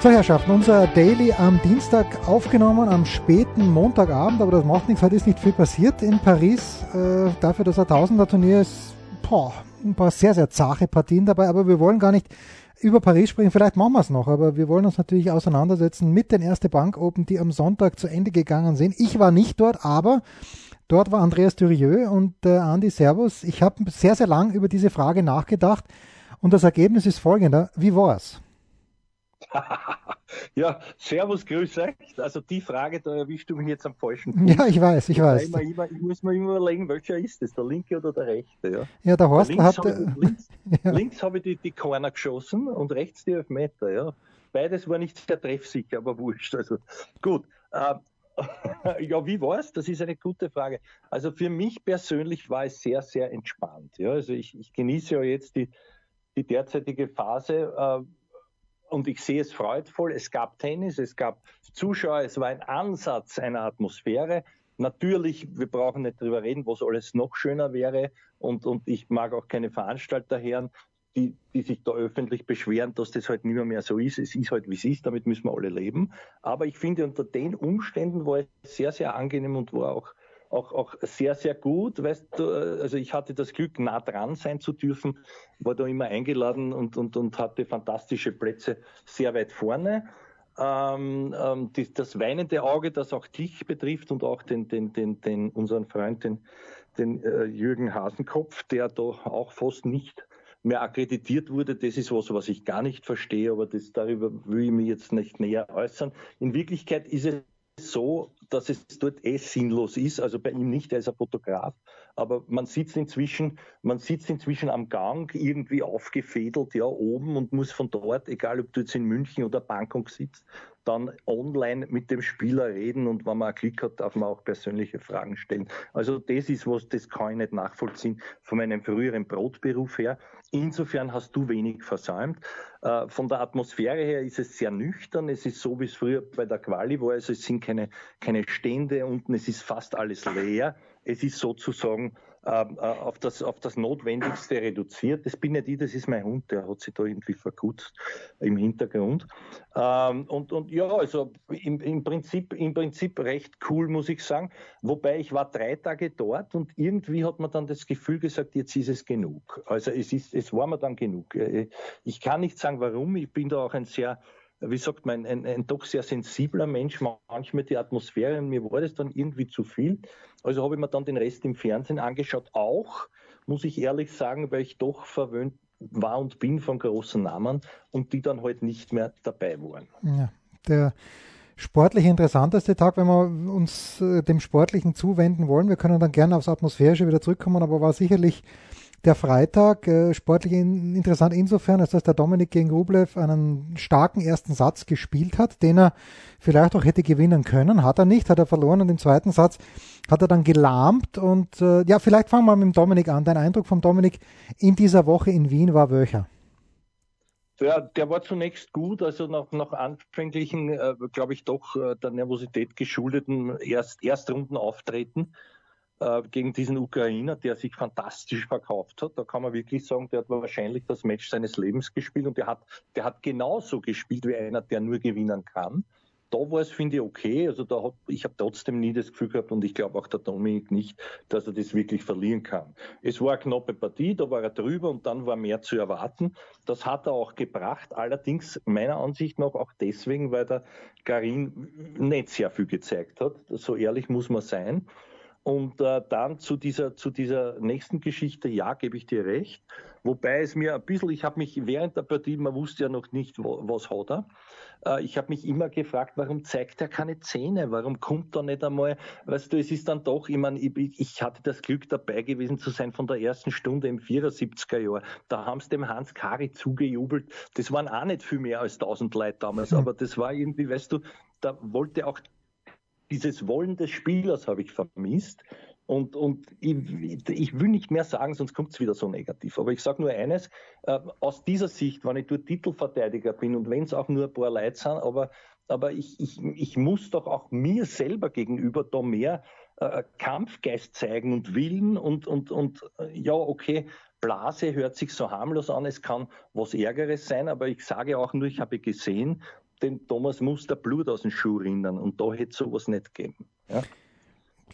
So, Herrschaften, unser Daily am Dienstag aufgenommen, am späten Montagabend, aber das macht nichts, heute ist nicht viel passiert in Paris. Äh, dafür, dass ein Tausender-Turnier ist, boah, ein paar sehr, sehr zache Partien dabei, aber wir wollen gar nicht über Paris sprechen, vielleicht machen wir es noch, aber wir wollen uns natürlich auseinandersetzen mit den Erste Bank Open, die am Sonntag zu Ende gegangen sind. Ich war nicht dort, aber dort war Andreas Durieux und äh, Andy Servus. Ich habe sehr, sehr lang über diese Frage nachgedacht und das Ergebnis ist folgender. Wie war es? Ja, Servus, grüß euch. Also die Frage, da erwischst du mich jetzt am falschen Punkt. Ja, ich weiß, ich weiß. Immer, immer, ich muss mir immer überlegen, welcher ist das, der linke oder der rechte. Ja, ja der Horst links hat... Hab ich, links, ja. links habe ich die, die Corner geschossen und rechts die Elfmeter. Ja. Beides war nicht sehr treffsicher, aber wurscht. Also gut. Äh, ja, wie war es? Das ist eine gute Frage. Also für mich persönlich war es sehr, sehr entspannt. Ja, also ich, ich genieße ja jetzt die, die derzeitige Phase. Äh, und ich sehe es freudvoll. Es gab Tennis, es gab Zuschauer, es war ein Ansatz einer Atmosphäre. Natürlich, wir brauchen nicht drüber reden, was alles noch schöner wäre. Und, und ich mag auch keine Veranstalter hören, die, die sich da öffentlich beschweren, dass das halt nicht mehr, mehr so ist. Es ist halt, wie es ist, damit müssen wir alle leben. Aber ich finde, unter den Umständen war es sehr, sehr angenehm und war auch auch, auch sehr, sehr gut. Weißt du, also ich hatte das Glück, nah dran sein zu dürfen, war da immer eingeladen und, und, und hatte fantastische Plätze sehr weit vorne. Ähm, ähm, die, das weinende Auge, das auch dich betrifft und auch den, den, den, den unseren Freund, den, den äh, Jürgen Hasenkopf, der da auch fast nicht mehr akkreditiert wurde, das ist was, was ich gar nicht verstehe, aber das, darüber will ich mich jetzt nicht näher äußern. In Wirklichkeit ist es so, dass es dort eh sinnlos ist. Also bei ihm nicht, er ist ein Fotograf, aber man sitzt inzwischen, man sitzt inzwischen am Gang irgendwie aufgefädelt, ja, oben und muss von dort, egal ob du jetzt in München oder Bangkok sitzt, dann online mit dem Spieler reden und wenn man einen Klick hat, darf man auch persönliche Fragen stellen. Also das ist was, das kann ich nicht nachvollziehen von meinem früheren Brotberuf her. Insofern hast du wenig versäumt. Äh, von der Atmosphäre her ist es sehr nüchtern. Es ist so, wie es früher bei der Quali war. Also es sind keine, keine Stände unten. Es ist fast alles leer. Es ist sozusagen auf, das, auf das Notwendigste reduziert. Das bin nicht ich, das ist mein Hund, der hat sich da irgendwie verkutzt im Hintergrund. Ähm, und, und ja, also im, im, Prinzip, im Prinzip recht cool, muss ich sagen. Wobei ich war drei Tage dort und irgendwie hat man dann das Gefühl gesagt, jetzt ist es genug. Also es, ist, es war mir dann genug. Äh, ich kann nicht sagen, warum. Ich bin da auch ein sehr wie sagt man, ein, ein, doch sehr sensibler Mensch, manchmal die Atmosphäre, und mir war das dann irgendwie zu viel. Also habe ich mir dann den Rest im Fernsehen angeschaut, auch, muss ich ehrlich sagen, weil ich doch verwöhnt war und bin von großen Namen und die dann halt nicht mehr dabei waren. Ja, der sportlich interessanteste Tag, wenn wir uns äh, dem Sportlichen zuwenden wollen. Wir können dann gerne aufs Atmosphärische wieder zurückkommen, aber war sicherlich der Freitag äh, sportlich in, interessant insofern, als dass der Dominik gegen Rublev einen starken ersten Satz gespielt hat, den er vielleicht auch hätte gewinnen können. Hat er nicht, hat er verloren und im zweiten Satz hat er dann gelahmt. Und äh, ja, vielleicht fangen wir mit dem Dominik an. Dein Eindruck vom Dominik in dieser Woche in Wien war welcher? Ja, der war zunächst gut, also nach, nach anfänglichen, äh, glaube ich, doch äh, der Nervosität geschuldeten Erst, Erstrunden auftreten äh, gegen diesen Ukrainer, der sich fantastisch verkauft hat. Da kann man wirklich sagen, der hat wahrscheinlich das Match seines Lebens gespielt und der hat, der hat genauso gespielt wie einer, der nur gewinnen kann. Da war es, finde ich, okay. Also da hat, ich habe trotzdem nie das Gefühl gehabt und ich glaube auch der Dominik nicht, dass er das wirklich verlieren kann. Es war eine knappe Partie, da war er drüber und dann war mehr zu erwarten. Das hat er auch gebracht, allerdings meiner Ansicht nach auch deswegen, weil der Karin nicht sehr viel gezeigt hat. So ehrlich muss man sein. Und äh, dann zu dieser, zu dieser nächsten Geschichte, ja, gebe ich dir recht. Wobei es mir ein bisschen, ich habe mich während der Partie, man wusste ja noch nicht, was hat er. Äh, ich habe mich immer gefragt, warum zeigt er keine Zähne? Warum kommt er nicht einmal? Weißt du, es ist dann doch, ich meine, ich, ich hatte das Glück dabei gewesen zu sein von der ersten Stunde im 74er Jahr. Da haben sie dem Hans Kari zugejubelt. Das waren auch nicht viel mehr als 1000 Leute damals, aber das war irgendwie, weißt du, da wollte auch dieses Wollen des Spielers habe ich vermisst. Und, und ich, ich, will nicht mehr sagen, sonst kommt es wieder so negativ. Aber ich sage nur eines, äh, aus dieser Sicht, wenn ich dort Titelverteidiger bin und wenn es auch nur ein paar Leute sind, aber, aber ich, ich, ich muss doch auch mir selber gegenüber da mehr äh, Kampfgeist zeigen und Willen und, und, und äh, ja, okay, Blase hört sich so harmlos an, es kann was Ärgeres sein, aber ich sage auch nur, ich habe gesehen, den Thomas Muster Blut aus dem Schuh rinnen und da hätte sowas nicht gegeben. Ja?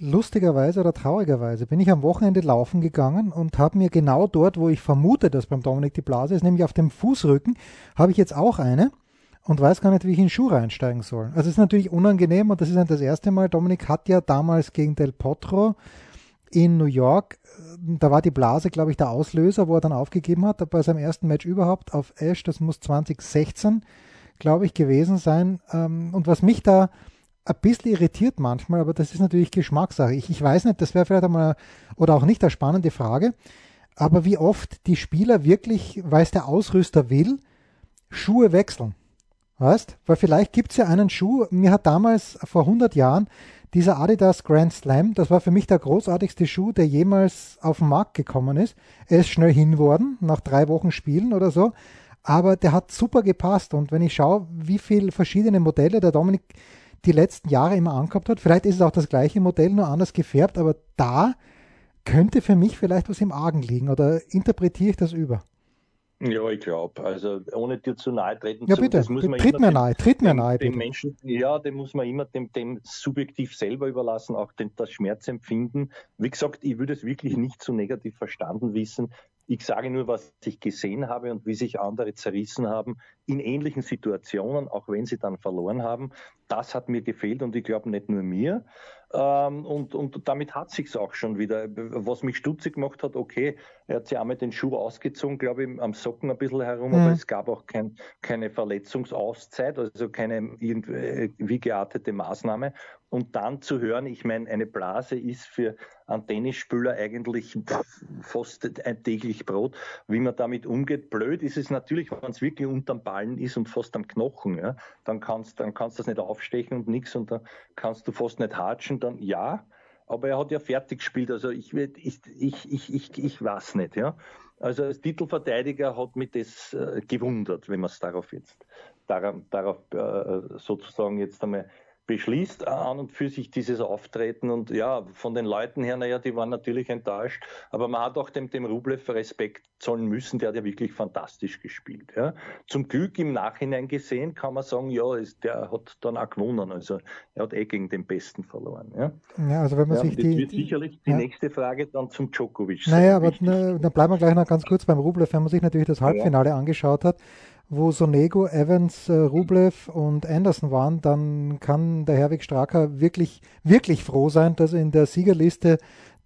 lustigerweise oder traurigerweise bin ich am Wochenende laufen gegangen und habe mir genau dort, wo ich vermute, dass beim Dominik die Blase ist, nämlich auf dem Fußrücken, habe ich jetzt auch eine und weiß gar nicht, wie ich in den Schuh reinsteigen soll. Also es ist natürlich unangenehm und das ist nicht das erste Mal. Dominik hat ja damals gegen Del Potro in New York, da war die Blase, glaube ich, der Auslöser, wo er dann aufgegeben hat, bei seinem ersten Match überhaupt auf Ash, das muss 2016, glaube ich, gewesen sein. Ähm, und was mich da ein bisschen irritiert manchmal, aber das ist natürlich Geschmackssache. Ich, ich weiß nicht, das wäre vielleicht einmal oder auch nicht eine spannende Frage, aber wie oft die Spieler wirklich, weil es der Ausrüster will, Schuhe wechseln. Weißt? Weil vielleicht gibt es ja einen Schuh, mir hat damals vor 100 Jahren dieser Adidas Grand Slam, das war für mich der großartigste Schuh, der jemals auf den Markt gekommen ist. Er ist schnell hin worden, nach drei Wochen Spielen oder so, aber der hat super gepasst und wenn ich schaue, wie viele verschiedene Modelle der Dominik die letzten Jahre immer angehabt hat. Vielleicht ist es auch das gleiche Modell, nur anders gefärbt, aber da könnte für mich vielleicht was im Argen liegen oder interpretiere ich das über? Ja, ich glaube. Also ohne dir zu nahe treten ja, zu bitte. Das muss man tritt mir nahe, tritt mir nahe. Dem Menschen, ja, dem muss man immer dem, dem subjektiv selber überlassen, auch dem, das Schmerzempfinden. Wie gesagt, ich würde es wirklich nicht so negativ verstanden wissen. Ich sage nur, was ich gesehen habe und wie sich andere zerrissen haben in ähnlichen Situationen, auch wenn sie dann verloren haben. Das hat mir gefehlt und ich glaube nicht nur mir. Ähm, und, und damit hat sich's auch schon wieder. Was mich stutzig gemacht hat, okay, er hat sich einmal den Schuh ausgezogen, glaube ich, am Socken ein bisschen herum, mhm. aber es gab auch kein, keine Verletzungsauszeit, also keine irgendwie geartete Maßnahme. Und dann zu hören, ich meine, eine Blase ist für einen Tennisspieler eigentlich fast ein täglich Brot. Wie man damit umgeht, blöd ist es natürlich, wenn es wirklich unterm Ballen ist und fast am Knochen. Ja? Dann kannst dann kannst du das nicht aufstechen und nichts und dann kannst du fast nicht hatschen, dann ja. Aber er hat ja fertig gespielt, also ich, ich, ich, ich, ich, ich weiß nicht, ja. Also als Titelverteidiger hat mich das äh, gewundert, wenn man es darauf jetzt, darauf, darauf äh, sozusagen jetzt einmal beschließt an und für sich dieses Auftreten. Und ja, von den Leuten her, naja, die waren natürlich enttäuscht. Aber man hat auch dem, dem Rublev Respekt zollen müssen. Der hat ja wirklich fantastisch gespielt. Ja. Zum Glück im Nachhinein gesehen kann man sagen, ja, ist, der hat dann auch gewonnen. Also er hat eh gegen den Besten verloren. Ja, ja also wenn man ja, sich die. wird sicherlich die ja. nächste Frage dann zum Djokovic. Naja, aber dann bleiben wir gleich noch ganz kurz beim Rublev, wenn man sich natürlich das Halbfinale angeschaut hat wo Sonego, Evans, äh, Rublev und Anderson waren, dann kann der Herwig Straker wirklich, wirklich froh sein, dass in der Siegerliste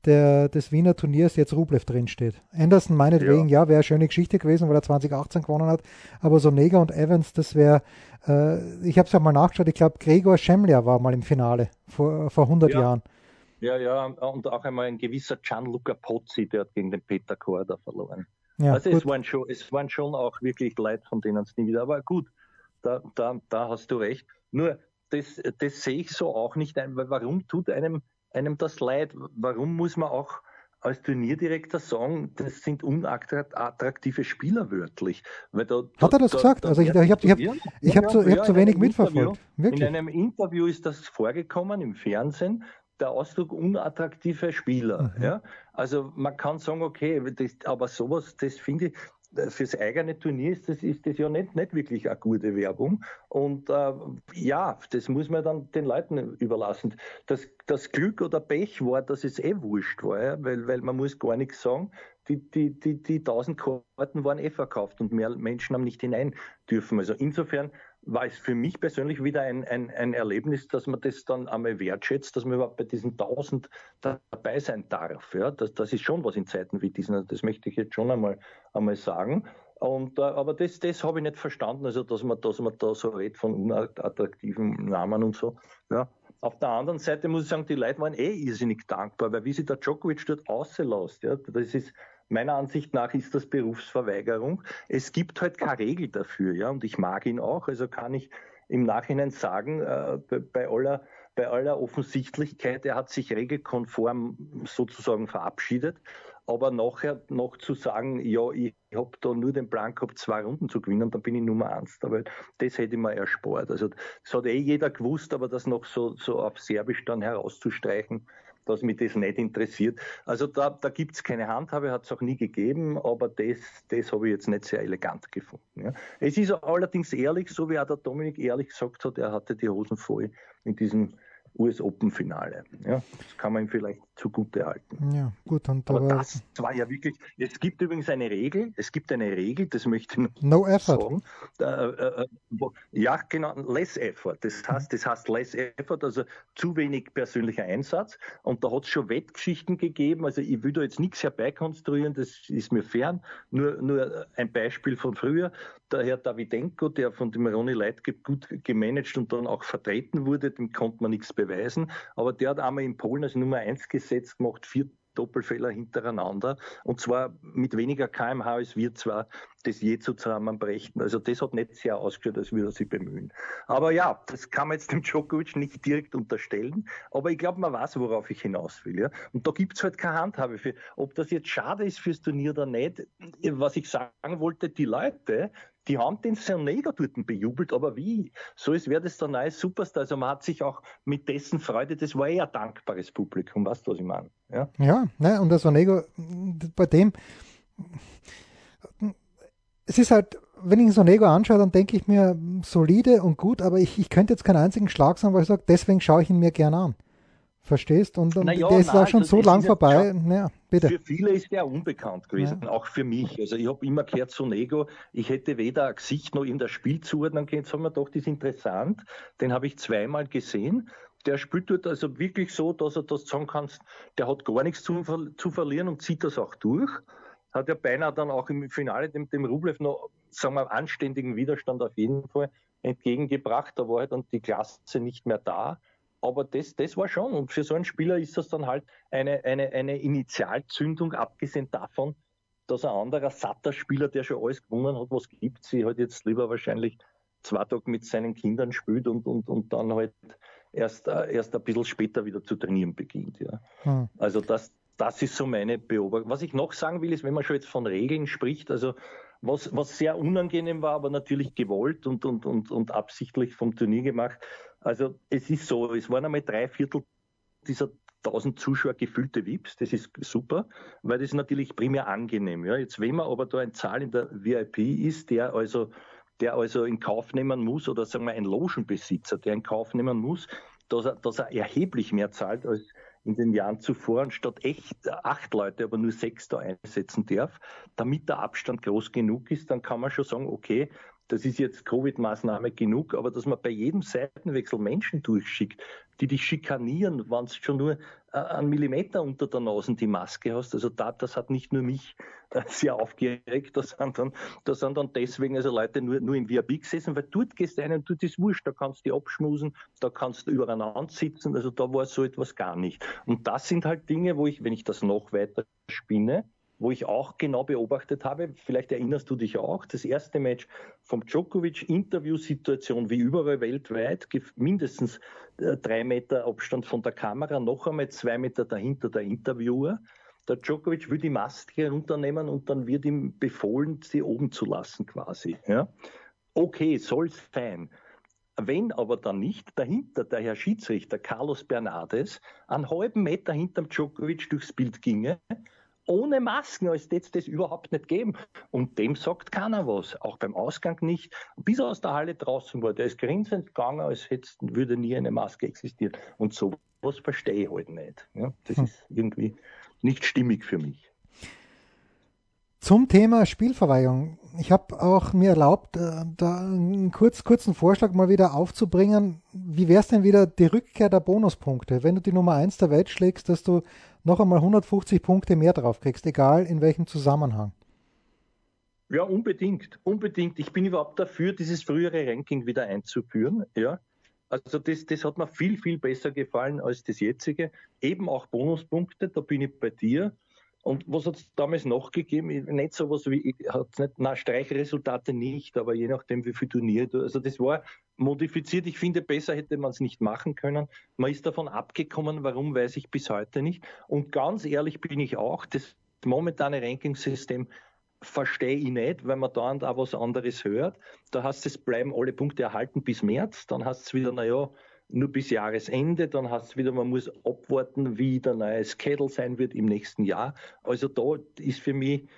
der, des Wiener Turniers jetzt Rublev drinsteht. Anderson meinetwegen, ja, ja wäre eine schöne Geschichte gewesen, weil er 2018 gewonnen hat, aber Sonego und Evans, das wäre, äh, ich habe es ja mal nachgeschaut, ich glaube Gregor Schemler war mal im Finale vor, vor 100 ja. Jahren. Ja, ja, und auch einmal ein gewisser Gianluca Pozzi, der hat gegen den Peter Korda verloren. Ja, also es waren, schon, es waren schon auch wirklich Leute, von denen es nie wieder. Aber gut, da, da, da hast du recht. Nur, das, das sehe ich so auch nicht ein, weil warum tut einem, einem das leid? Warum muss man auch als Turnierdirektor sagen, das sind unattraktive Spieler wörtlich. Da, Hat er das da, gesagt? Da, also ich, ich habe ich hab, ich hab, zu, ich hab zu wenig mitverfolgt. In einem Interview ist das vorgekommen im Fernsehen der Ausdruck unattraktive Spieler. Mhm. Ja? Also man kann sagen, okay, das, aber sowas, das finde ich, fürs eigene Turnier ist das, ist das ja nicht, nicht wirklich eine gute Werbung. Und äh, ja, das muss man dann den Leuten überlassen. Das, das Glück oder Pech war, dass es eh wurscht war, ja? weil, weil man muss gar nichts sagen. Die, die, die, die 1000 Karten waren eh verkauft und mehr Menschen haben nicht hinein dürfen. Also insofern war es für mich persönlich wieder ein, ein, ein Erlebnis, dass man das dann einmal wertschätzt, dass man überhaupt bei diesen 1000 dabei sein darf. Ja, das, das ist schon was in Zeiten wie diesen. Das möchte ich jetzt schon einmal, einmal sagen. Und, äh, aber das, das habe ich nicht verstanden, also dass man, dass man da so redet von unattraktiven Namen und so. Ja. Auf der anderen Seite muss ich sagen, die Leute waren eh irrsinnig dankbar, weil wie sich der Djokovic dort auslässt, ja, das ist, Meiner Ansicht nach ist das Berufsverweigerung. Es gibt halt keine Regel dafür, ja, und ich mag ihn auch, also kann ich im Nachhinein sagen, äh, bei, bei aller bei aller Offensichtlichkeit, er hat sich regelkonform sozusagen verabschiedet. Aber nachher noch zu sagen, ja, ich habe da nur den Plan gehabt, zwei Runden zu gewinnen, dann bin ich Nummer eins da, weil das hätte ich mir erspart. Also das hat eh jeder gewusst, aber das noch so, so auf Serbisch dann herauszustreichen, dass mich das nicht interessiert. Also da, da gibt es keine Handhabe, hat es auch nie gegeben, aber das, das habe ich jetzt nicht sehr elegant gefunden. Ja. Es ist allerdings ehrlich, so wie auch der Dominik ehrlich gesagt hat, er hatte die Hosen voll in diesem US Open Finale. Ja, das kann man ihm vielleicht zugute halten. Ja, gut. Und aber, aber das war ja wirklich, es gibt übrigens eine Regel, es gibt eine Regel, das möchte ich no effort. sagen. Da, äh, äh ja, genau, less effort. Das heißt, das heißt less effort, also zu wenig persönlicher Einsatz. Und da hat es schon Wettgeschichten gegeben. Also ich will da jetzt nichts herbeikonstruieren, das ist mir fern. Nur, nur ein Beispiel von früher. Der Herr Davidenko, der von dem Ronny Leitgeb gut gemanagt und dann auch vertreten wurde, dem konnte man nichts beweisen. Aber der hat einmal in Polen als Nummer eins gesetzt gemacht, vier Doppelfehler hintereinander und zwar mit weniger kmh als wir zwar das je zusammenbrächten. Also das hat nicht sehr ausgeschaut, als würde er sich bemühen. Aber ja, das kann man jetzt dem Djokovic nicht direkt unterstellen, aber ich glaube, man weiß, worauf ich hinaus will. Ja? Und da gibt es halt keine Handhabe für. Ob das jetzt schade ist fürs Turnier oder nicht, was ich sagen wollte, die Leute, die haben den Sonego dort bejubelt, aber wie? So ist wäre das der neue Superstar. Also man hat sich auch mit dessen Freude, das war eher dankbares Publikum, weißt du, was ich meine? Ja, ja ne, und der Sonego, bei dem, es ist halt, wenn ich Sonego anschaue, dann denke ich mir, solide und gut, aber ich, ich könnte jetzt keinen einzigen Schlag sagen, weil ich sage, deswegen schaue ich ihn mir gerne an. Verstehst? Und, und ja, der ist war schon also so lang vorbei. Ja, bitte. Für viele ist der unbekannt gewesen, ja. auch für mich. Also ich habe immer gehört, Sonego, ich hätte weder ein Gesicht noch in das Spiel zuordnen können. Jetzt haben wir doch, das ist interessant. Den habe ich zweimal gesehen. Der spielt dort also wirklich so, dass er das sagen kannst, der hat gar nichts zu, zu verlieren und zieht das auch durch. Hat ja beinahe dann auch im Finale dem, dem Rublev noch, sagen wir, anständigen Widerstand auf jeden Fall entgegengebracht. Da war halt dann die Klasse nicht mehr da. Aber das, das war schon. Und für so einen Spieler ist das dann halt eine, eine, eine Initialzündung, abgesehen davon, dass ein anderer satter Spieler, der schon alles gewonnen hat, was gibt, sie halt jetzt lieber wahrscheinlich zwei Tage mit seinen Kindern spielt und, und, und dann halt erst, äh, erst ein bisschen später wieder zu trainieren beginnt. Ja. Hm. Also das, das ist so meine Beobachtung. Was ich noch sagen will, ist, wenn man schon jetzt von Regeln spricht, also was, was sehr unangenehm war, aber natürlich gewollt und, und, und, und absichtlich vom Turnier gemacht, also es ist so, es waren einmal drei Viertel dieser 1000 Zuschauer gefüllte VIPs, das ist super, weil das ist natürlich primär angenehm. Ja. Jetzt, wenn man aber da ein Zahl in der VIP ist, der also, der also in Kauf nehmen muss, oder sagen wir ein Logenbesitzer, der in Kauf nehmen muss, dass er, dass er erheblich mehr zahlt als in den Jahren zuvor und statt echt acht Leute, aber nur sechs da einsetzen darf, damit der Abstand groß genug ist, dann kann man schon sagen, okay, das ist jetzt Covid-Maßnahme genug, aber dass man bei jedem Seitenwechsel Menschen durchschickt, die dich schikanieren, wenn es schon nur äh, einen Millimeter unter der Nase die Maske hast. Also da, das hat nicht nur mich äh, sehr aufgeregt, da sind dann, da sind dann deswegen also Leute nur, nur im VIP gesessen, weil dort gehst du ein und dort ist wurscht, da kannst du abschmusen, da kannst du übereinander sitzen, also da war so etwas gar nicht. Und das sind halt Dinge, wo ich, wenn ich das noch weiter spinne, wo ich auch genau beobachtet habe, vielleicht erinnerst du dich auch, das erste Match vom Djokovic, Interviewsituation wie überall weltweit, mindestens äh, drei Meter Abstand von der Kamera, noch einmal zwei Meter dahinter der Interviewer. Der Djokovic will die Maske runternehmen und dann wird ihm befohlen, sie oben zu lassen quasi. Ja? Okay, soll's fein. Wenn aber dann nicht dahinter der Herr Schiedsrichter Carlos Bernardes einen halben Meter hinterm Djokovic durchs Bild ginge, ohne Masken, als hätte es das überhaupt nicht geben. Und dem sagt keiner was, auch beim Ausgang nicht. Bis er aus der Halle draußen war, der ist grinsend gegangen, als hätte, würde nie eine Maske existieren. Und sowas verstehe ich halt nicht. Ja, das hm. ist irgendwie nicht stimmig für mich. Zum Thema Spielverweigerung. Ich habe auch mir erlaubt, äh, da einen kurz, kurzen Vorschlag mal wieder aufzubringen. Wie wäre es denn wieder die Rückkehr der Bonuspunkte? Wenn du die Nummer 1 der Welt schlägst, dass du noch einmal 150 Punkte mehr drauf kriegst, egal in welchem Zusammenhang. Ja, unbedingt, unbedingt. Ich bin überhaupt dafür, dieses frühere Ranking wieder einzuführen. Ja, also das, das hat mir viel, viel besser gefallen als das jetzige. Eben auch Bonuspunkte, da bin ich bei dir. Und was hat es damals noch gegeben? Nicht so was wie, hat nicht, na, Streichresultate nicht, aber je nachdem, wie viel Turnier du, also das war modifiziert. Ich finde, besser hätte man es nicht machen können. Man ist davon abgekommen. Warum, weiß ich bis heute nicht. Und ganz ehrlich bin ich auch, das momentane Ranking-System verstehe ich nicht, weil man da und da was anderes hört. Da heißt es, bleiben alle Punkte erhalten bis März. Dann heißt es wieder, naja, nur bis Jahresende. Dann heißt es wieder, man muss abwarten, wie der neue Schedule sein wird im nächsten Jahr. Also da ist für mich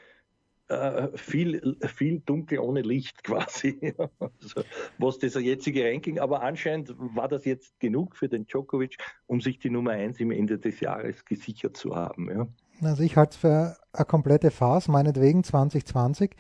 äh, viel, viel dunkel ohne Licht quasi, also, was das jetzige Ranking, aber anscheinend war das jetzt genug für den Djokovic, um sich die Nummer 1 im Ende des Jahres gesichert zu haben. Ja. Also ich halte es für eine komplette Phase, meinetwegen 2020.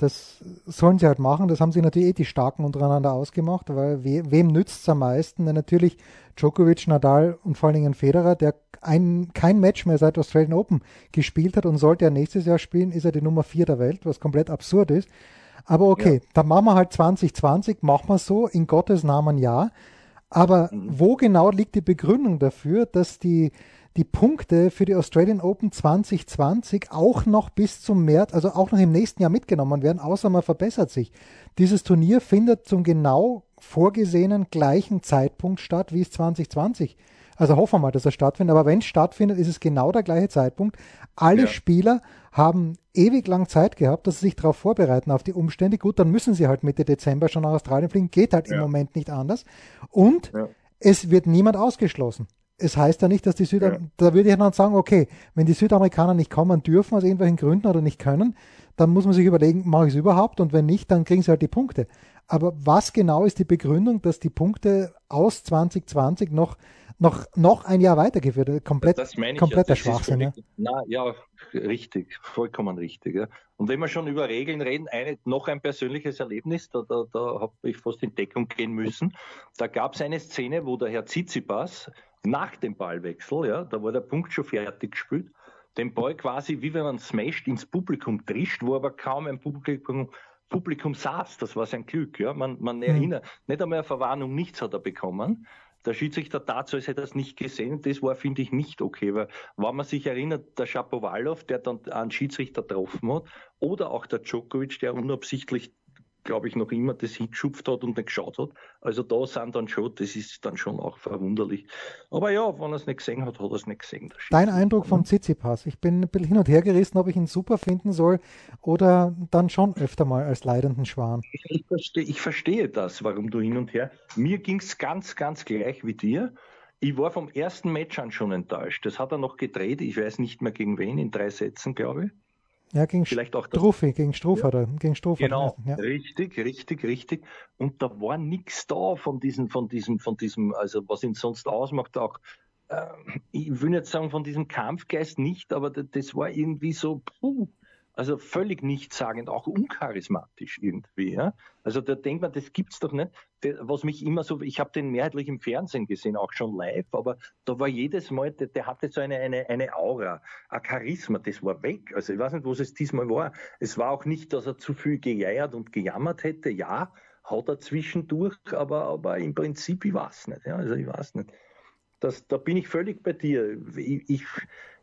Das sollen sie halt machen. Das haben sie natürlich eh die Starken untereinander ausgemacht, weil we wem nützt es am meisten? Denn natürlich Djokovic, Nadal und vor allen Dingen Federer, der ein, kein Match mehr seit Australian Open gespielt hat und sollte er nächstes Jahr spielen, ist er die Nummer 4 der Welt, was komplett absurd ist. Aber okay, ja. dann machen wir halt 2020, machen wir so, in Gottes Namen ja. Aber mhm. wo genau liegt die Begründung dafür, dass die die Punkte für die Australian Open 2020 auch noch bis zum März, also auch noch im nächsten Jahr mitgenommen werden, außer man verbessert sich. Dieses Turnier findet zum genau vorgesehenen gleichen Zeitpunkt statt, wie es 2020. Also hoffen wir mal, dass er stattfindet. Aber wenn es stattfindet, ist es genau der gleiche Zeitpunkt. Alle ja. Spieler haben ewig lang Zeit gehabt, dass sie sich darauf vorbereiten, auf die Umstände. Gut, dann müssen sie halt Mitte Dezember schon nach Australien fliegen. Geht halt ja. im Moment nicht anders. Und ja. es wird niemand ausgeschlossen es heißt ja nicht, dass die Südamerikaner, ja. da würde ich dann sagen, okay, wenn die Südamerikaner nicht kommen dürfen aus irgendwelchen Gründen oder nicht können, dann muss man sich überlegen, mache ich es überhaupt und wenn nicht, dann kriegen sie halt die Punkte. Aber was genau ist die Begründung, dass die Punkte aus 2020 noch noch, noch ein Jahr weitergeführt. Äh, komplett, das meine ich kompletter ja, Schwachsinn. Völlig, ja. Na, ja, richtig, vollkommen richtig. Ja. Und wenn wir schon über Regeln reden, eine, noch ein persönliches Erlebnis, da, da, da habe ich fast in Deckung gehen müssen. Da gab es eine Szene, wo der Herr Tsitsipas nach dem Ballwechsel, ja, da war der Punkt schon fertig gespielt, den Ball quasi, wie wenn man smasht, ins Publikum trischt, wo aber kaum ein Publikum Publikum saß. Das war sein Glück. Ja. Man, man mhm. erinnert, nicht einmal eine Verwarnung, nichts hat er bekommen der Schiedsrichter tat so, als hätte er es nicht gesehen. Das war, finde ich, nicht okay, weil wenn man sich erinnert, der Schapowalow, der dann einen Schiedsrichter getroffen hat, oder auch der Djokovic, der unabsichtlich glaube ich, noch immer das hingeschupft hat und nicht geschaut hat. Also da sind dann schon, das ist dann schon auch verwunderlich. Aber ja, wenn er es nicht gesehen hat, hat er es nicht gesehen. Dein Eindruck vom Tsitsipas? Ich bin ein bisschen hin und her gerissen, ob ich ihn super finden soll oder dann schon öfter mal als leidenden Schwan. Ich verstehe, ich verstehe das, warum du hin und her. Mir ging es ganz, ganz gleich wie dir. Ich war vom ersten Match an schon enttäuscht. Das hat er noch gedreht, ich weiß nicht mehr gegen wen, in drei Sätzen, glaube ich. Ja, gegen Vielleicht auch Struffi, gegen Struff ja. gegen Struff Genau, ja. richtig, richtig, richtig. Und da war nichts da von diesem, von diesem, von diesem, also was ihn sonst ausmacht, auch, äh, ich will nicht sagen von diesem Kampfgeist nicht, aber das war irgendwie so, puh, also völlig nichtssagend, auch uncharismatisch irgendwie. Ja? Also da denkt man, das gibt's doch nicht. Was mich immer so, ich habe den mehrheitlich im Fernsehen gesehen, auch schon live, aber da war jedes Mal, der, der, hatte so eine, eine, eine Aura, ein Charisma, das war weg. Also ich weiß nicht, was es diesmal war. Es war auch nicht, dass er zu viel gejeiert und gejammert hätte. Ja, hat er zwischendurch, aber, aber im Prinzip, ich weiß nicht. Ja? Also ich weiß nicht. Das, da bin ich völlig bei dir. Ich, ich,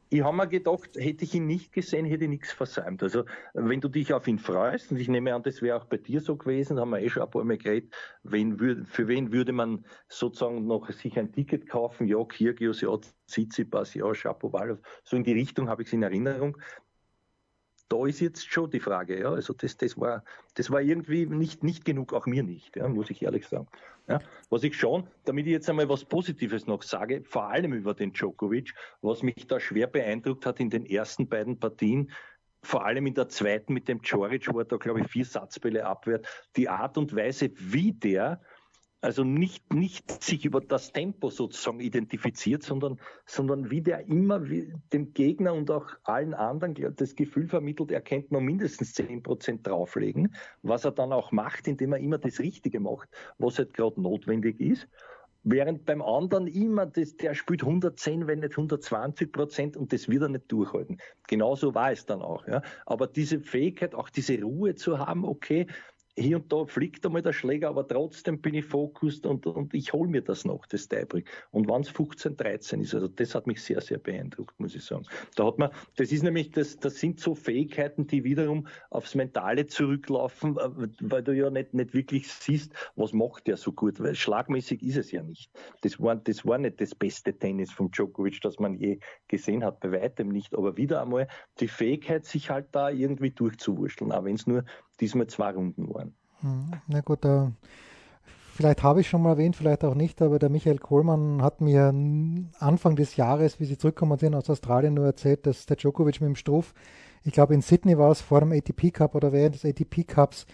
ich habe mir gedacht, hätte ich ihn nicht gesehen, hätte ich nichts versäumt. Also wenn du dich auf ihn freust, und ich nehme an, das wäre auch bei dir so gewesen, haben wir eh schon ein paar Mal geredet, wen würd, für wen würde man sozusagen noch sich ein Ticket kaufen? Ja, Kirgios, ja, Tsitsipas, ja, Shapovalov, so in die Richtung habe ich es in Erinnerung da ist jetzt schon die Frage, ja. Also das, das war, das war irgendwie nicht, nicht genug, auch mir nicht, ja, muss ich ehrlich sagen. Ja. Was ich schon, damit ich jetzt einmal was Positives noch sage, vor allem über den Djokovic, was mich da schwer beeindruckt hat in den ersten beiden Partien, vor allem in der zweiten mit dem Joric, wo er da, glaube ich, vier Satzbälle abwehrt, die Art und Weise, wie der also nicht, nicht sich über das Tempo sozusagen identifiziert, sondern, sondern wie der immer wie dem Gegner und auch allen anderen das Gefühl vermittelt, er könnte noch mindestens 10 Prozent drauflegen, was er dann auch macht, indem er immer das Richtige macht, was halt gerade notwendig ist. Während beim anderen immer, das, der spielt 110, wenn nicht 120 Prozent und das wird er nicht durchhalten. Genauso war es dann auch. Ja. Aber diese Fähigkeit, auch diese Ruhe zu haben, okay, hier und da fliegt einmal der Schläger, aber trotzdem bin ich fokussiert und, und ich hole mir das noch, das Tiebreak. Und wenn es 15, 13 ist, also das hat mich sehr, sehr beeindruckt, muss ich sagen. Da hat man, das ist nämlich, das, das sind so Fähigkeiten, die wiederum aufs Mentale zurücklaufen, äh, weil du ja nicht, nicht wirklich siehst, was macht der so gut, weil schlagmäßig ist es ja nicht. Das war, das war nicht das beste Tennis von Djokovic, das man je gesehen hat, bei weitem nicht, aber wieder einmal die Fähigkeit, sich halt da irgendwie durchzuwurschteln, auch wenn es nur diesmal zwei Runden waren. Hm, na gut, äh, vielleicht habe ich schon mal erwähnt, vielleicht auch nicht, aber der Michael Kohlmann hat mir Anfang des Jahres, wie sie zurückgekommen sind aus Australien, nur erzählt, dass der Djokovic mit dem Struff, ich glaube in Sydney war es vor dem ATP Cup oder während des ATP Cups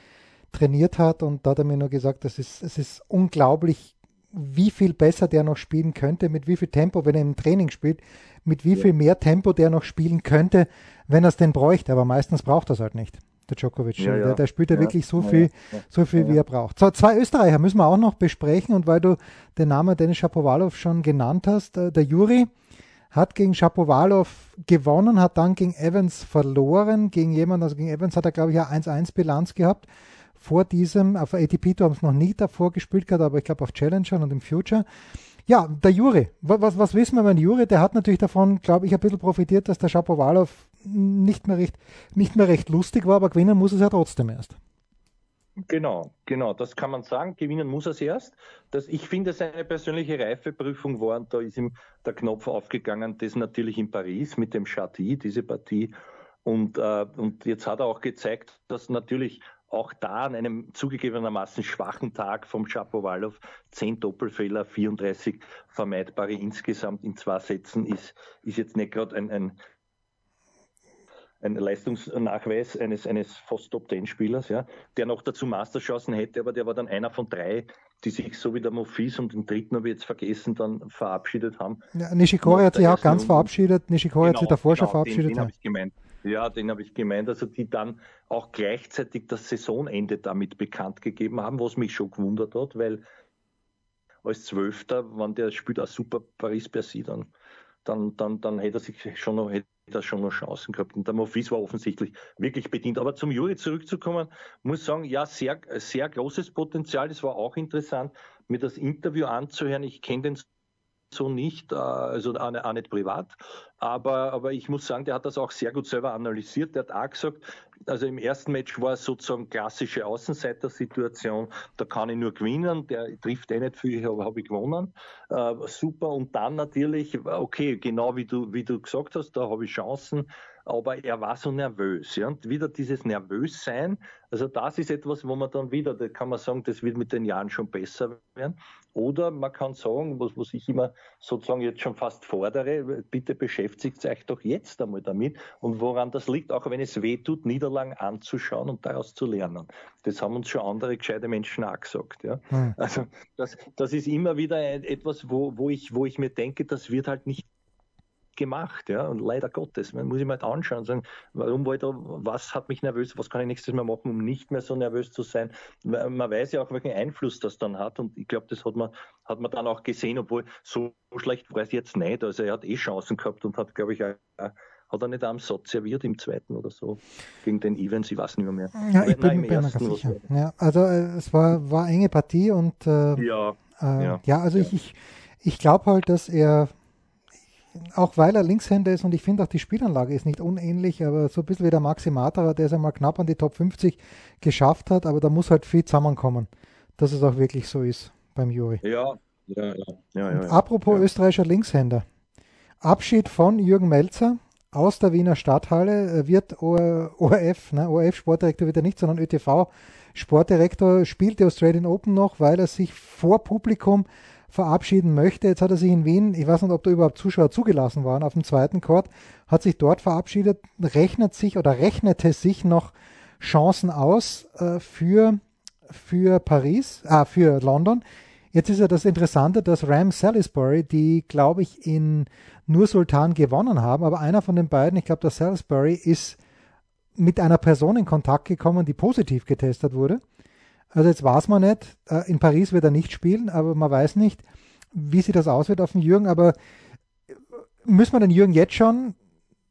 trainiert hat und da hat er mir nur gesagt, das ist, es ist unglaublich, wie viel besser der noch spielen könnte, mit wie viel Tempo, wenn er im Training spielt, mit wie viel mehr Tempo der noch spielen könnte, wenn er es denn bräuchte. Aber meistens braucht er es halt nicht der Djokovic. Ja, ja. Der, der, spielt ja, wirklich so viel, so viel, wie er braucht. So, zwei Österreicher müssen wir auch noch besprechen und weil du den Namen Dennis Shapovalov schon genannt hast, äh, der Juri hat gegen Shapovalov gewonnen, hat dann gegen Evans verloren. Gegen jemanden, also gegen Evans hat er, glaube ich, ja 1-1 Bilanz gehabt. Vor diesem, auf ATP Tour haben es noch nie davor gespielt gehabt, aber ich glaube auf Challenger und im Future. Ja, der Juri. Was, was wissen wir über den Juri? Der hat natürlich davon, glaube ich, ein bisschen profitiert, dass der Shapovalov nicht mehr recht, nicht mehr recht lustig war, aber gewinnen muss es ja trotzdem erst. Genau, genau, das kann man sagen. Gewinnen muss er es erst. Das, ich finde, seine persönliche Reifeprüfung war, und da ist ihm der Knopf aufgegangen, das natürlich in Paris mit dem Chati, diese Partie. Und, äh, und jetzt hat er auch gezeigt, dass natürlich auch da an einem zugegebenermaßen schwachen Tag vom Schapowalow 10 Doppelfehler, 34 vermeidbare insgesamt in zwei Sätzen ist, ist jetzt nicht gerade ein, ein ein Leistungsnachweis eines, eines fast Top-10-Spielers, ja, der noch dazu Masterchancen hätte, aber der war dann einer von drei, die sich so wie der Mofis und den dritten habe ich jetzt vergessen, dann verabschiedet haben. Ja, Nishikori hat sich auch ganz verabschiedet, Nishikori genau, hat sich davor genau, schon verabschiedet. Den, den habe ich gemeint. Ja, den habe ich gemeint, also die dann auch gleichzeitig das Saisonende damit bekannt gegeben haben, was mich schon gewundert hat, weil als Zwölfter, wenn der spielt auch super Paris-Bercy, dann, dann, dann, dann hätte er sich schon noch, hätte da schon noch Chancen gehabt. Und der Mofis war offensichtlich wirklich bedient. Aber zum Juri zurückzukommen, muss sagen, ja, sehr, sehr großes Potenzial. Das war auch interessant, mir das Interview anzuhören. Ich kenne den so nicht, äh, also auch nicht privat. Aber, aber ich muss sagen, der hat das auch sehr gut selber analysiert. Der hat auch gesagt, also im ersten Match war es sozusagen klassische Außenseiter-Situation. Da kann ich nur gewinnen. Der trifft eh nicht viel, aber habe ich gewonnen. Äh, super. Und dann natürlich, okay, genau wie du, wie du gesagt hast, da habe ich Chancen aber er war so nervös. Ja? Und wieder dieses Nervössein, also das ist etwas, wo man dann wieder, da kann man sagen, das wird mit den Jahren schon besser werden. Oder man kann sagen, was, was ich immer sozusagen jetzt schon fast fordere, bitte beschäftigt euch doch jetzt einmal damit und woran das liegt, auch wenn es weh tut, Niederlagen anzuschauen und daraus zu lernen. Das haben uns schon andere gescheite Menschen auch gesagt. Ja? Hm. Also das, das ist immer wieder etwas, wo, wo, ich, wo ich mir denke, das wird halt nicht gemacht, ja, und leider Gottes, man muss ich mal halt anschauen und sagen, warum wollte was hat mich nervös, was kann ich nächstes Mal machen, um nicht mehr so nervös zu sein. Man weiß ja auch, welchen Einfluss das dann hat und ich glaube, das hat man, hat man dann auch gesehen, obwohl so schlecht war es jetzt nicht, also er hat eh Chancen gehabt und hat, glaube ich, auch, hat er nicht am Satz serviert im zweiten oder so gegen den Evans, ich weiß nicht mehr. Ja, ich bin, bin mir sicher. Ja, also äh, es war, war enge Partie und äh, ja, äh, ja, ja, also ja. ich, ich, ich glaube halt, dass er auch weil er Linkshänder ist und ich finde auch die Spielanlage ist nicht unähnlich, aber so ein bisschen wie der Maxi Matera, der es einmal knapp an die Top 50 geschafft hat, aber da muss halt viel zusammenkommen, dass es auch wirklich so ist beim Juri. Ja, ja, ja. ja, ja apropos ja. österreichischer Linkshänder. Abschied von Jürgen Melzer aus der Wiener Stadthalle wird ORF, ne, ORF Sportdirektor wird er nicht, sondern ÖTV Sportdirektor spielt die Australian Open noch, weil er sich vor Publikum verabschieden möchte. Jetzt hat er sich in Wien, ich weiß nicht, ob da überhaupt Zuschauer zugelassen waren, auf dem zweiten Court, hat sich dort verabschiedet, rechnet sich oder rechnete sich noch Chancen aus äh, für, für Paris, äh, für London. Jetzt ist ja das Interessante, dass Ram Salisbury, die, glaube ich, in Nur Sultan gewonnen haben, aber einer von den beiden, ich glaube, der Salisbury, ist mit einer Person in Kontakt gekommen, die positiv getestet wurde. Also jetzt weiß man nicht, äh, in Paris wird er nicht spielen, aber man weiß nicht, wie sich das auswirkt auf den Jürgen. Aber müssen wir den Jürgen jetzt schon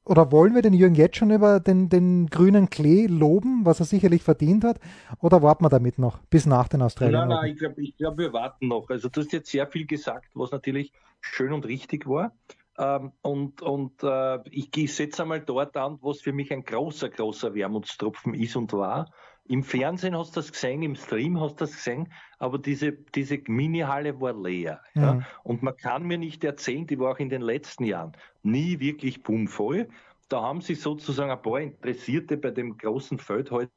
oder wollen wir den Jürgen jetzt schon über den, den grünen Klee loben, was er sicherlich verdient hat? Oder warten wir damit noch bis nach den Australien? Nein, nein, ich glaube, ich glaub, wir warten noch. Also du hast jetzt sehr viel gesagt, was natürlich schön und richtig war. Ähm, und und äh, ich, ich setze einmal dort an, was für mich ein großer, großer Wermutstropfen ist und war. Im Fernsehen hast du das gesehen, im Stream hast du das gesehen, aber diese, diese Mini-Halle war leer. Mhm. Ja? Und man kann mir nicht erzählen, die war auch in den letzten Jahren nie wirklich bummvoll. Da haben sich sozusagen ein paar Interessierte bei dem großen Feld halt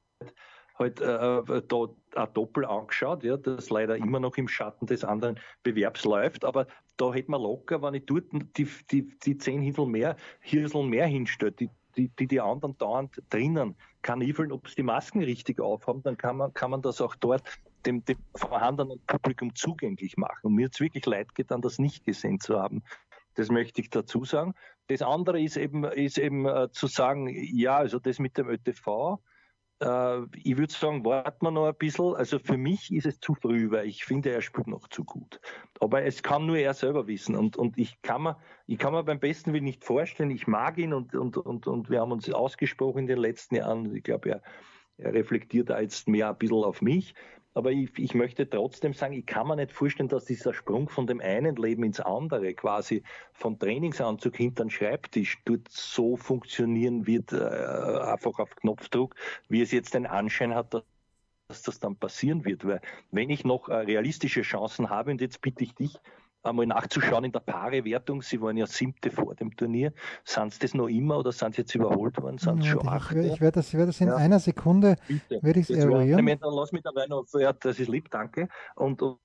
halt äh, äh, da ein Doppel angeschaut, ja, das leider immer noch im Schatten des anderen Bewerbs läuft, aber da hätte man locker, wenn ich dort die, die, die zehn Hirsel mehr, Hirsel mehr hinstellt, die, die, die, die anderen dauernd drinnen kaniveln, ob sie die Masken richtig aufhaben, dann kann man, kann man das auch dort dem, dem vorhandenen Publikum zugänglich machen. Und mir hat es wirklich leid getan, das nicht gesehen zu haben. Das möchte ich dazu sagen. Das andere ist eben, ist eben äh, zu sagen, ja, also das mit dem ÖTV, äh, ich würde sagen, warten wir noch ein bisschen. Also für mich ist es zu früh, weil ich finde, er spielt noch zu gut. Aber es kann nur er selber wissen. Und, und ich, kann mir, ich kann mir beim besten Willen nicht vorstellen, ich mag ihn und, und, und, und wir haben uns ausgesprochen in den letzten Jahren. Ich glaube, er, er reflektiert da jetzt mehr ein bisschen auf mich. Aber ich, ich, möchte trotzdem sagen, ich kann mir nicht vorstellen, dass dieser Sprung von dem einen Leben ins andere, quasi von Trainingsanzug hinter den Schreibtisch, dort so funktionieren wird, äh, einfach auf Knopfdruck, wie es jetzt den Anschein hat, dass dass das dann passieren wird. Weil wenn ich noch äh, realistische Chancen habe, und jetzt bitte ich dich, einmal nachzuschauen in der Paare-Wertung. Sie waren ja siebte vor dem Turnier. Sind es das noch immer oder sind sie jetzt überholt worden? Sind ja, schon acht? Ich, ich werde das, werd das in ja. einer Sekunde werde ich eruieren. Dann lass mich dabei noch, ja, das ist lieb, danke. Und, und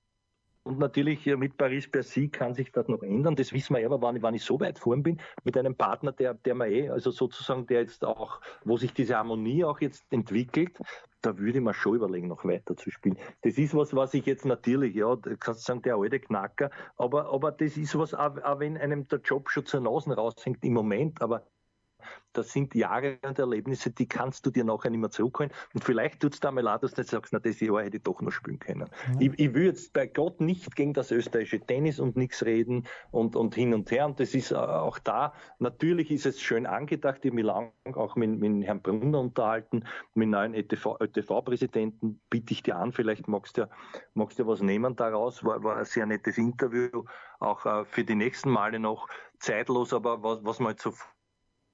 und natürlich mit Paris per Sie kann sich das noch ändern. Das wissen wir ja, aber wann, wann ich so weit vorn bin, mit einem Partner, der, der mir eh, also sozusagen, der jetzt auch, wo sich diese Harmonie auch jetzt entwickelt, da würde ich mir schon überlegen, noch weiter zu spielen. Das ist was, was ich jetzt natürlich, ja, kannst sagen, der alte Knacker, aber, aber das ist was, auch, auch wenn einem der Job schon zur Nase raushängt im Moment, aber das sind Jahre und Erlebnisse, die kannst du dir nachher nicht mehr zurückholen. Und vielleicht tut es da mal leid, dass du sagst, na, das Jahr hätte ich doch noch spielen können. Ja. Ich, ich will jetzt bei Gott nicht gegen das österreichische Tennis und nichts reden und, und hin und her. Und das ist äh, auch da, natürlich ist es schön angedacht. Ich habe mich lang auch mit, mit Herrn Brunner unterhalten, mit dem neuen ÖTV-Präsidenten. ÖTV Bitte ich dir an, vielleicht magst du, magst du was nehmen daraus. War, war ein sehr nettes Interview, auch äh, für die nächsten Male noch zeitlos, aber was, was man jetzt so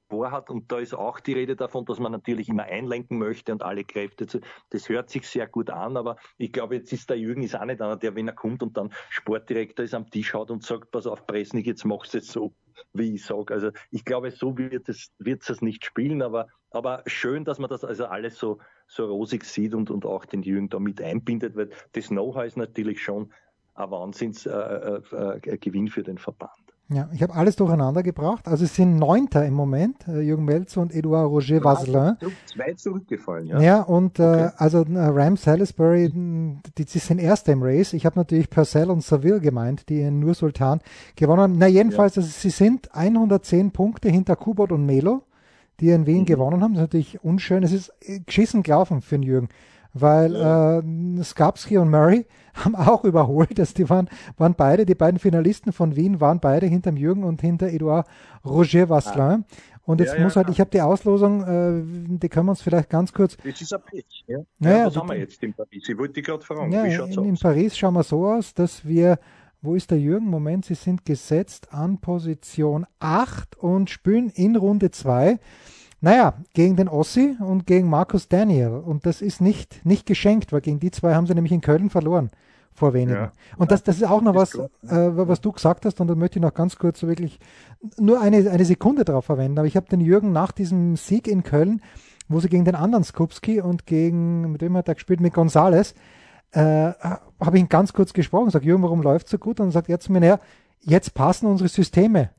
vorhat. Und da ist auch die Rede davon, dass man natürlich immer einlenken möchte und alle Kräfte zu. Das hört sich sehr gut an, aber ich glaube, jetzt ist der Jürgen ist auch nicht einer, der, wenn er kommt und dann Sportdirektor ist, am Tisch haut und sagt, pass auf, Presnik, jetzt machst du es so, wie ich sage. Also ich glaube, so wird es, wird es nicht spielen, aber, aber schön, dass man das also alles so, so rosig sieht und, und auch den Jürgen da mit einbindet, weil das Know-how ist natürlich schon ein Wahnsinnsgewinn äh, äh, äh für den Verband. Ja, ich habe alles durcheinander gebracht. Also es sind Neunter im Moment, äh, Jürgen Melzer und Edouard Roger Vaselin. Zwei zurückgefallen, ja. Ja, und äh, okay. äh, also äh, Ram Salisbury, die, die sind Erster im Race. Ich habe natürlich Purcell und Seville gemeint, die in Nur Sultan gewonnen haben. Na jedenfalls, ja. also sie sind 110 Punkte hinter Kubot und Melo, die in Wien mhm. gewonnen haben. Das ist natürlich unschön. Es ist äh, geschissen gelaufen für den Jürgen weil ja. äh, Skapski und Murray haben auch überholt. Also die waren, waren beide, die beiden Finalisten von Wien waren beide hinterm Jürgen und hinter Edouard Roger Vasselin. Ah. Und jetzt ja, muss halt, ich habe die Auslosung, äh, die können wir uns vielleicht ganz kurz. Das ist ein Pech, ja. ja, was haben wir jetzt in Paris? Ich wollte gerade fragen, ja, wie schaut's in, aus? in Paris schauen wir so aus, dass wir, wo ist der Jürgen? Moment, sie sind gesetzt an Position 8 und spielen in Runde 2. Naja, gegen den Ossi und gegen Markus Daniel. Und das ist nicht, nicht geschenkt, weil gegen die zwei haben sie nämlich in Köln verloren vor wenigen. Ja. Und das, das ist auch noch was, äh, was du gesagt hast, und da möchte ich noch ganz kurz wirklich nur eine, eine Sekunde darauf verwenden. Aber ich habe den Jürgen nach diesem Sieg in Köln, wo sie gegen den anderen Skupski und gegen, mit wem hat er gespielt, mit Gonzales, äh, habe ich ihn ganz kurz gesprochen, sage, Jürgen, warum läuft so gut? Und dann sagt er zu mir, naja, jetzt passen unsere Systeme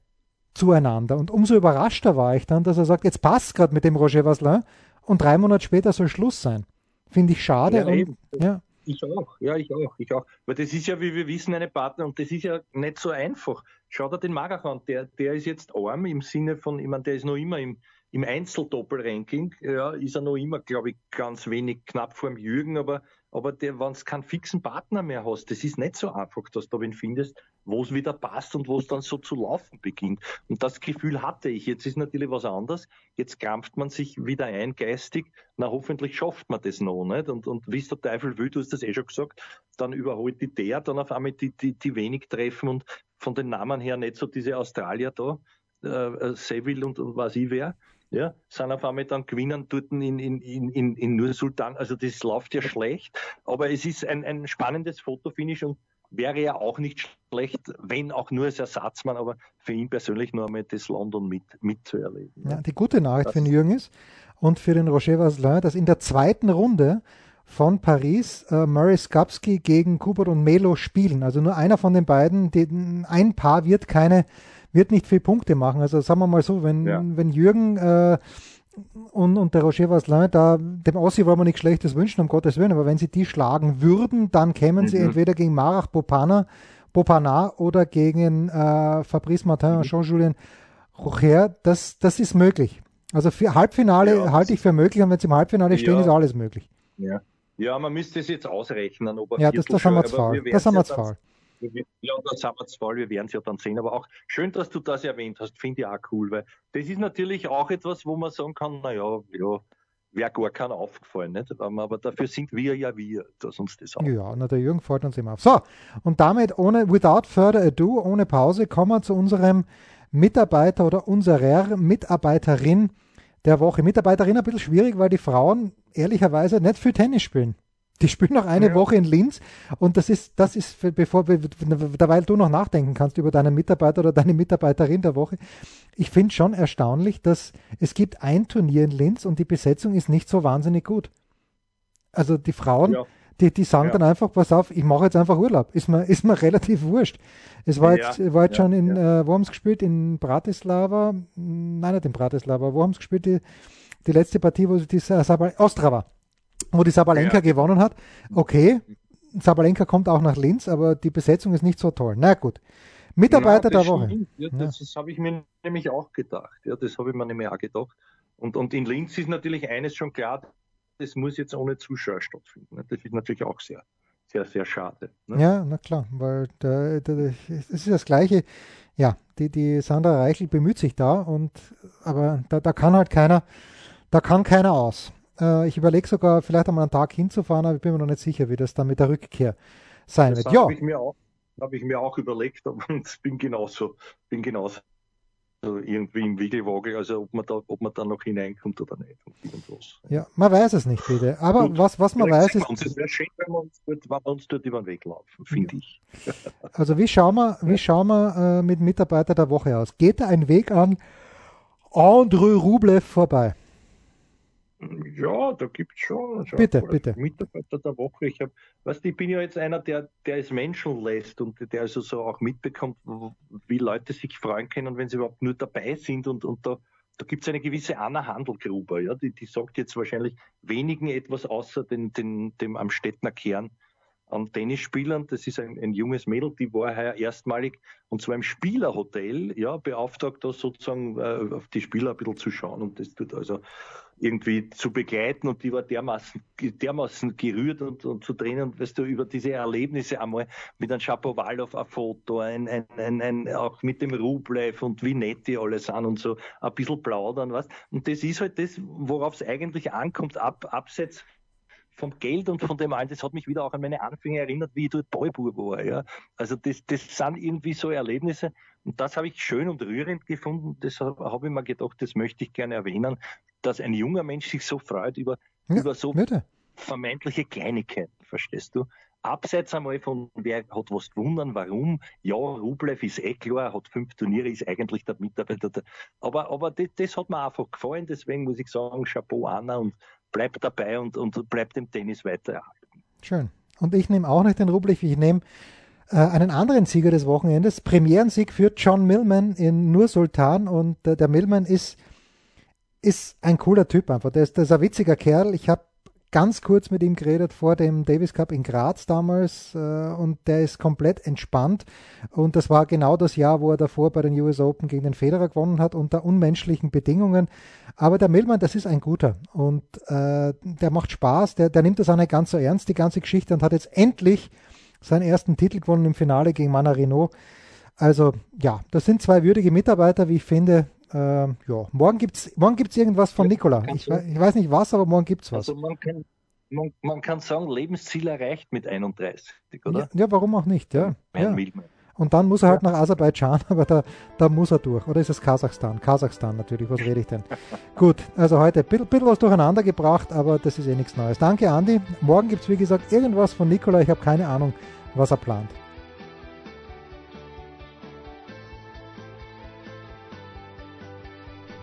zueinander. Und umso überraschter war ich dann, dass er sagt, jetzt passt gerade mit dem Roger Vasselin und drei Monate später soll Schluss sein. Finde ich schade. Ja, und, ja. Ich auch, ja, ich auch, ich auch. Weil das ist ja, wie wir wissen, eine Partner und das ist ja nicht so einfach. Schau dir den Magaran, der, der ist jetzt arm im Sinne von, ich meine, der ist noch immer im, im Einzeldoppelranking, ja, ist er noch immer, glaube ich, ganz wenig knapp vor dem Jürgen, aber, aber wenn du keinen fixen Partner mehr hast, das ist nicht so einfach, dass du wen findest, wo es wieder passt und wo es dann so zu laufen beginnt. Und das Gefühl hatte ich. Jetzt ist natürlich was anderes. Jetzt krampft man sich wieder ein geistig. Na, hoffentlich schafft man das noch, nicht? Und, und wie es der Teufel will, du hast das eh schon gesagt, dann überholt die der, dann auf einmal die, die, die wenig treffen und von den Namen her nicht so diese Australier da, äh, äh Seville und, und was ich wer ja, sind auf einmal dann gewinnen dort in, in, in, in, in Nur-Sultan. Also das läuft ja schlecht, aber es ist ein, ein spannendes Fotofinish und wäre ja auch nicht schlecht, wenn auch nur als Ersatzmann, aber für ihn persönlich nur einmal das London mit, mitzuerleben. Ja, die gute Nachricht das für den Jürgen ist und für den Roger Vasselin, dass in der zweiten Runde von Paris äh, Murray Skapski gegen Kubert und Melo spielen. Also nur einer von den beiden, die, ein Paar wird keine, wird nicht viel Punkte machen. Also sagen wir mal so, wenn, ja. wenn Jürgen äh, und, und der Roger Vasselin, da, dem Ossi wollen wir nichts Schlechtes wünschen, um Gottes Willen, aber wenn sie die schlagen würden, dann kämen mhm. sie entweder gegen Marach Popana, Popana oder gegen äh, Fabrice Martin und mhm. Jean-Julien Rocher. Das, das ist möglich. Also für Halbfinale ja, halte ich für möglich und wenn sie im Halbfinale stehen, ist alles möglich. Ja. ja, man müsste es jetzt ausrechnen. Ob ja, das, das haben wir zu faul. Das haben wir zu faul. Ja, das haben wir zwar, wir werden es ja dann sehen, aber auch schön, dass du das erwähnt hast, finde ich auch cool, weil das ist natürlich auch etwas, wo man sagen kann, naja, ja, wäre gar keiner aufgefallen, nicht? aber dafür sind wir ja wir, dass uns das auch. Ja, na, der Jürgen fällt uns immer auf. So, und damit ohne, without further ado, ohne Pause, kommen wir zu unserem Mitarbeiter oder unserer Mitarbeiterin der Woche. Mitarbeiterin ein bisschen schwierig, weil die Frauen ehrlicherweise nicht viel Tennis spielen. Die spielen noch eine ja. Woche in Linz und das ist, das ist, für, bevor wir, derweil du noch nachdenken kannst über deinen Mitarbeiter oder deine Mitarbeiterin der Woche. Ich finde schon erstaunlich, dass es gibt ein Turnier in Linz und die Besetzung ist nicht so wahnsinnig gut. Also die Frauen, ja. die, die sagen ja. dann einfach, pass auf, ich mache jetzt einfach Urlaub. Ist mir, ist mir relativ wurscht. Es war jetzt, war jetzt schon in, äh, wo haben sie gespielt? In Bratislava? Nein, nicht in Bratislava. Wo haben sie gespielt? Die, die letzte Partie, wo sie die Ostrava wo die Sabalenka ja. gewonnen hat. Okay, Sabalenka kommt auch nach Linz, aber die Besetzung ist nicht so toll. Na gut. Mitarbeiter ja, der Woche. Ja, das, das habe ich mir nämlich auch gedacht. Ja, das habe ich mir nämlich auch gedacht. Und, und in Linz ist natürlich eines schon klar, das muss jetzt ohne Zuschauer stattfinden. Das ist natürlich auch sehr, sehr, sehr schade. Ne? Ja, na klar, weil es ist das Gleiche. Ja, die, die Sandra Reichel bemüht sich da und aber da, da kann halt keiner, da kann keiner aus. Äh, ich überlege sogar, vielleicht einmal einen Tag hinzufahren, aber ich bin mir noch nicht sicher, wie das dann mit der Rückkehr sein das wird. Ja. Habe ich, mir auch, hab ich mir auch überlegt und bin genauso, bin genauso also irgendwie im Wiegelwagel, also ob man da, ob man da noch hineinkommt oder nicht. Ja, man weiß es nicht, bitte. Aber Gut, was, was man weiß ist. Es wäre schön, wenn wir uns dort, wenn wir uns dort über den Weg laufen, finde ja. ich. Also wie schauen wir, wie schauen wir äh, mit Mitarbeiter der Woche aus? Geht da ein Weg an André Rublev vorbei? Ja, da gibt es schon. Also bitte, bitte. Mitarbeiter der Woche. Ich hab, weißt, ich bin ja jetzt einer, der, der es Menschen lässt und der also so auch mitbekommt, wie Leute sich freuen können, wenn sie überhaupt nur dabei sind und, und da, da gibt es eine gewisse Anna Handelgruber, ja, die, die sagt jetzt wahrscheinlich wenigen etwas außer den, den, dem am Städtner Kern an Tennisspielern. Das ist ein, ein, junges Mädel, die war heuer erstmalig und zwar im Spielerhotel, ja, beauftragt, da sozusagen äh, auf die Spieler ein bisschen zu schauen und das tut also irgendwie zu begleiten und die war dermaßen, dermaßen gerührt und, und zu Tränen, weißt du, über diese Erlebnisse einmal mit einem Schapowalow ein Foto, ein, ein, ein, ein, auch mit dem Rublev und wie nett die alle sind und so ein bisschen plaudern, was. Und das ist halt das, worauf es eigentlich ankommt, ab, abseits vom Geld und von dem allen, das hat mich wieder auch an meine Anfänge erinnert, wie ich dort Ballbub war. Ja. Also das, das sind irgendwie so Erlebnisse und das habe ich schön und rührend gefunden. Das habe ich mir gedacht, das möchte ich gerne erwähnen, dass ein junger Mensch sich so freut über, ja, über so bitte. vermeintliche Kleinigkeiten, verstehst du? Abseits einmal von, wer hat was gewonnen, warum? Ja, Rublev ist eh klar, hat fünf Turniere, ist eigentlich der Mitarbeiter. Der, aber aber das, das, hat mir einfach gefallen, deswegen muss ich sagen, Chapeau Anna und bleib dabei und, und bleib dem Tennis weiter erhalten. Schön. Und ich nehme auch nicht den Rublev, ich nehme äh, einen anderen Sieger des Wochenendes. Premierensieg für John Millman in Nur Sultan und äh, der Millman ist ist ein cooler Typ einfach. Der ist, der ist ein witziger Kerl. Ich habe ganz kurz mit ihm geredet vor dem Davis Cup in Graz damals äh, und der ist komplett entspannt und das war genau das Jahr, wo er davor bei den US Open gegen den Federer gewonnen hat unter unmenschlichen Bedingungen. Aber der Millmann, das ist ein guter und äh, der macht Spaß, der, der nimmt das auch nicht ganz so ernst, die ganze Geschichte und hat jetzt endlich seinen ersten Titel gewonnen im Finale gegen Mana Renault Also ja, das sind zwei würdige Mitarbeiter, wie ich finde. Ähm, ja, morgen gibt's morgen gibt's irgendwas von Nikola. Ich, ich, weiß nicht was, aber morgen gibt's was. Also man kann, man, man kann sagen, Lebensziel erreicht mit 31, oder? Ja, ja warum auch nicht, ja. ja. Und dann muss er halt nach Aserbaidschan, aber da, da muss er durch. Oder ist es Kasachstan? Kasachstan natürlich, was rede ich denn? Gut, also heute ein bisschen, bisschen, was durcheinander gebracht, aber das ist eh nichts Neues. Danke, Andi. Morgen gibt es, wie gesagt, irgendwas von Nikola. Ich habe keine Ahnung, was er plant.